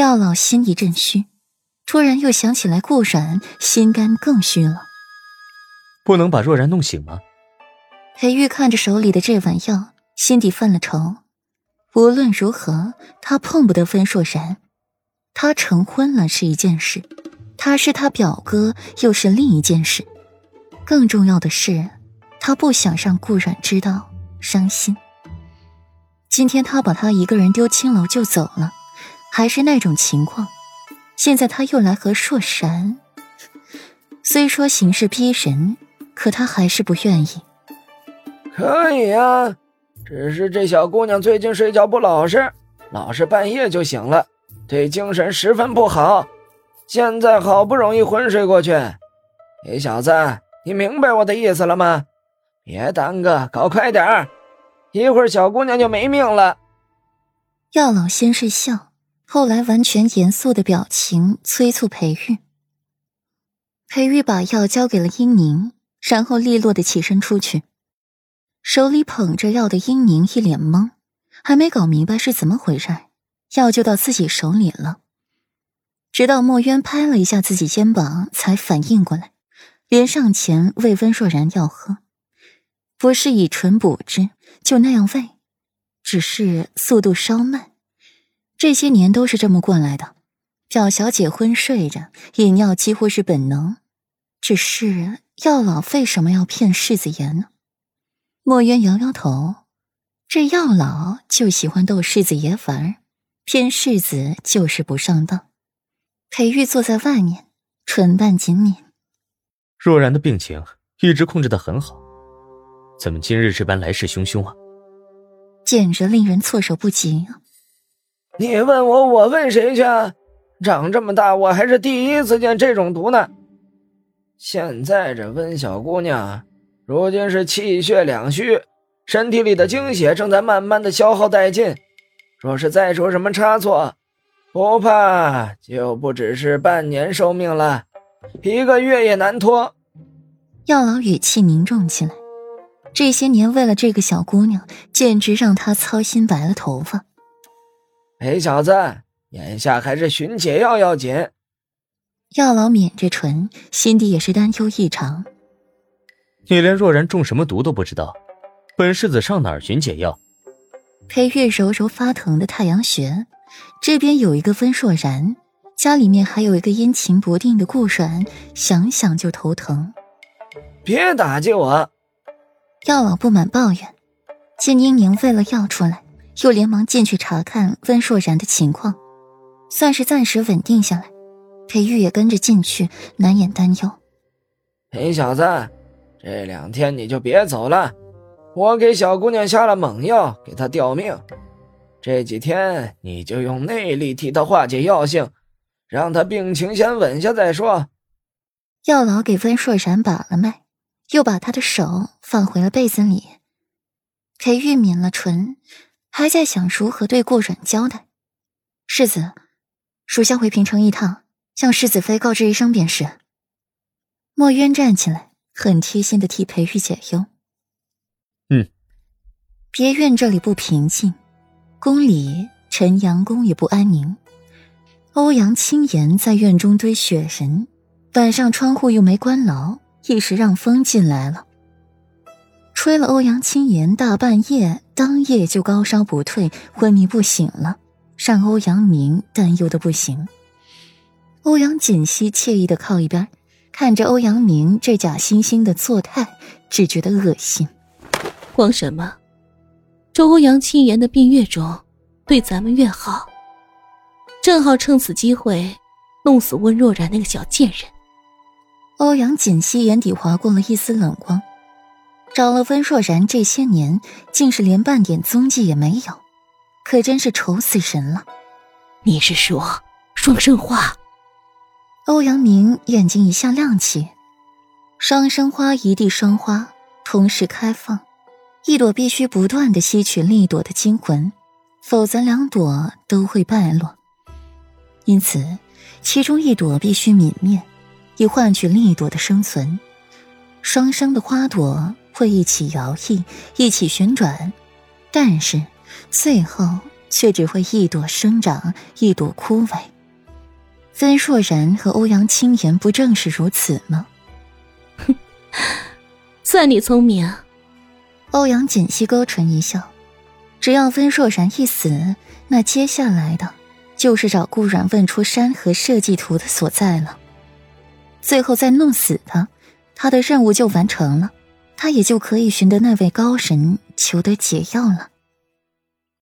药老心一阵虚，突然又想起来顾然，心肝更虚了。不能把若然弄醒吗？裴玉看着手里的这碗药，心底犯了愁。无论如何，他碰不得分若然。他成婚了是一件事，他是他表哥又是另一件事。更重要的是，他不想让顾然知道，伤心。今天他把他一个人丢青楼就走了，还是那种情况。现在他又来和硕然，虽说形势逼人，可他还是不愿意。可以啊，只是这小姑娘最近睡觉不老实，老是半夜就醒了，对精神十分不好。现在好不容易昏睡过去，你小子，你明白我的意思了吗？别耽搁，搞快点儿，一会儿小姑娘就没命了。药老先是笑，后来完全严肃的表情催促裴玉。裴玉把药交给了英宁，然后利落的起身出去。手里捧着药的英宁一脸懵，还没搞明白是怎么回事，药就到自己手里了。直到墨渊拍了一下自己肩膀，才反应过来，连上前喂温若然药喝，不是以唇补之，就那样喂，只是速度稍慢。这些年都是这么过来的，表小姐昏睡着，饮药几乎是本能。只是药老为什么要骗世子爷呢？墨渊摇摇头，这药老就喜欢逗世子爷玩，骗世子就是不上当。裴玉坐在外面，唇瓣紧抿。若然的病情一直控制的很好，怎么今日这般来势汹汹啊？简直令人措手不及啊！你问我，我问谁去？长这么大，我还是第一次见这种毒呢。现在这温小姑娘。如今是气血两虚，身体里的精血正在慢慢的消耗殆尽。若是再出什么差错，不怕就不只是半年寿命了，一个月也难脱。药老语气凝重起来，这些年为了这个小姑娘，简直让他操心白了头发。裴小子，眼下还是寻解药要紧。药老抿着唇，心底也是担忧异常。你连若然中什么毒都不知道，本世子上哪儿寻解药？裴月揉揉发疼的太阳穴，这边有一个温若然，家里面还有一个阴晴不定的顾阮，想想就头疼。别打击我！药老不满抱怨。见英宁喂了药出来，又连忙进去查看温若然的情况，算是暂时稳定下来。裴玉也跟着进去，难掩担忧。裴小子。这两天你就别走了，我给小姑娘下了猛药，给她吊命。这几天你就用内力替她化解药性，让她病情先稳下再说。药老给温硕然把了脉，又把他的手放回了被子里。裴玉抿了唇，还在想如何对顾阮交代。世子，属下回平城一趟，向世子妃告知一声便是。墨渊站起来。很贴心的替裴玉解忧。嗯，别院这里不平静，宫里陈阳宫也不安宁。欧阳青岩在院中堆雪人，晚上窗户又没关牢，一时让风进来了，吹了欧阳青言大半夜，当夜就高烧不退，昏迷不醒了，让欧阳明担忧的不行。欧阳锦溪惬意的靠一边。看着欧阳明这假惺惺的作态，只觉得恶心。慌什么？这欧阳青言的病越重，对咱们越好。正好趁此机会，弄死温若然那个小贱人。欧阳锦溪眼底划过了一丝冷光。找了温若然这些年，竟是连半点踪迹也没有，可真是愁死人了。你是说双生花？欧阳明眼睛一下亮起，双生花一地双花同时开放，一朵必须不断的吸取另一朵的精魂，否则两朵都会败落。因此，其中一朵必须泯灭，以换取另一朵的生存。双生的花朵会一起摇曳，一起旋转，但是最后却只会一朵生长，一朵枯萎。温若然和欧阳青言不正是如此吗？哼，算你聪明。欧阳锦溪勾唇一笑，只要温若然一死，那接下来的，就是找顾阮问出山河设计图的所在了。最后再弄死他，他的任务就完成了，他也就可以寻得那位高神，求得解药了。